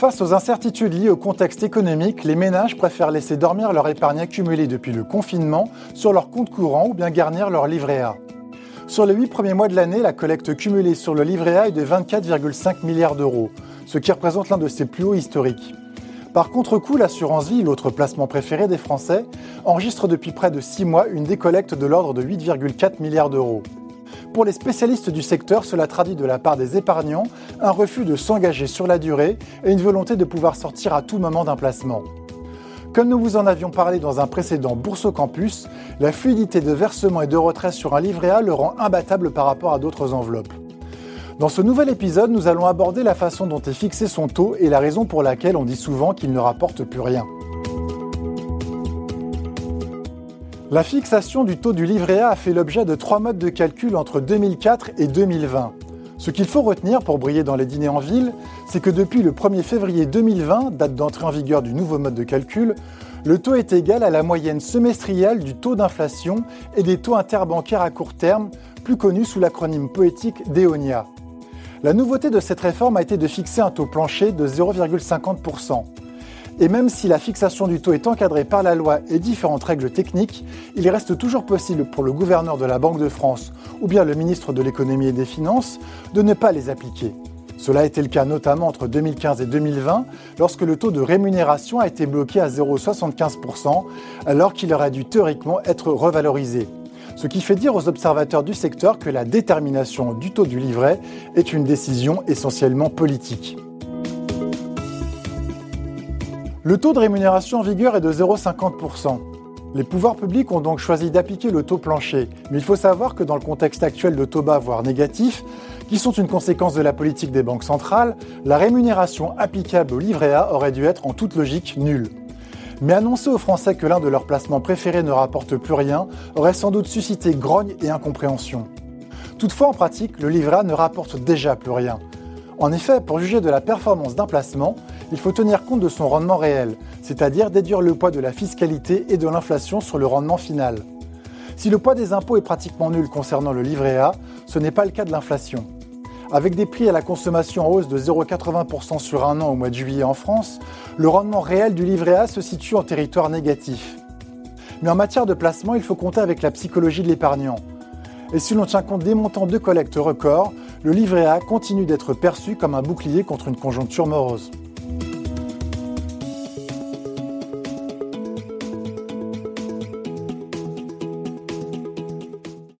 Face aux incertitudes liées au contexte économique, les ménages préfèrent laisser dormir leur épargne accumulée depuis le confinement sur leur compte courant ou bien garnir leur livret A. Sur les 8 premiers mois de l'année, la collecte cumulée sur le livret A est de 24,5 milliards d'euros, ce qui représente l'un de ses plus hauts historiques. Par contre-coup, l'assurance vie, l'autre placement préféré des Français, enregistre depuis près de 6 mois une décollecte de l'ordre de 8,4 milliards d'euros. Pour les spécialistes du secteur, cela traduit de la part des épargnants un refus de s'engager sur la durée et une volonté de pouvoir sortir à tout moment d'un placement. Comme nous vous en avions parlé dans un précédent Bourse au Campus, la fluidité de versement et de retrait sur un livret A le rend imbattable par rapport à d'autres enveloppes. Dans ce nouvel épisode, nous allons aborder la façon dont est fixé son taux et la raison pour laquelle on dit souvent qu'il ne rapporte plus rien. La fixation du taux du livret A a fait l'objet de trois modes de calcul entre 2004 et 2020. Ce qu'il faut retenir pour briller dans les dîners en ville, c'est que depuis le 1er février 2020, date d'entrée en vigueur du nouveau mode de calcul, le taux est égal à la moyenne semestrielle du taux d'inflation et des taux interbancaires à court terme, plus connus sous l'acronyme poétique DEONIA. La nouveauté de cette réforme a été de fixer un taux plancher de 0,50%. Et même si la fixation du taux est encadrée par la loi et différentes règles techniques, il reste toujours possible pour le gouverneur de la Banque de France ou bien le ministre de l'économie et des finances de ne pas les appliquer. Cela a été le cas notamment entre 2015 et 2020, lorsque le taux de rémunération a été bloqué à 0,75%, alors qu'il aurait dû théoriquement être revalorisé ce qui fait dire aux observateurs du secteur que la détermination du taux du livret est une décision essentiellement politique. Le taux de rémunération en vigueur est de 0,50%. Les pouvoirs publics ont donc choisi d'appliquer le taux plancher, mais il faut savoir que dans le contexte actuel de taux bas, voire négatifs, qui sont une conséquence de la politique des banques centrales, la rémunération applicable au livret A aurait dû être en toute logique nulle. Mais annoncer aux Français que l'un de leurs placements préférés ne rapporte plus rien aurait sans doute suscité grogne et incompréhension. Toutefois, en pratique, le livret A ne rapporte déjà plus rien. En effet, pour juger de la performance d'un placement, il faut tenir compte de son rendement réel, c'est-à-dire déduire le poids de la fiscalité et de l'inflation sur le rendement final. Si le poids des impôts est pratiquement nul concernant le livret A, ce n'est pas le cas de l'inflation. Avec des prix à la consommation en hausse de 0,80% sur un an au mois de juillet en France, le rendement réel du livret A se situe en territoire négatif. Mais en matière de placement, il faut compter avec la psychologie de l'épargnant. Et si l'on tient compte des montants de collecte records, le livret A continue d'être perçu comme un bouclier contre une conjoncture morose.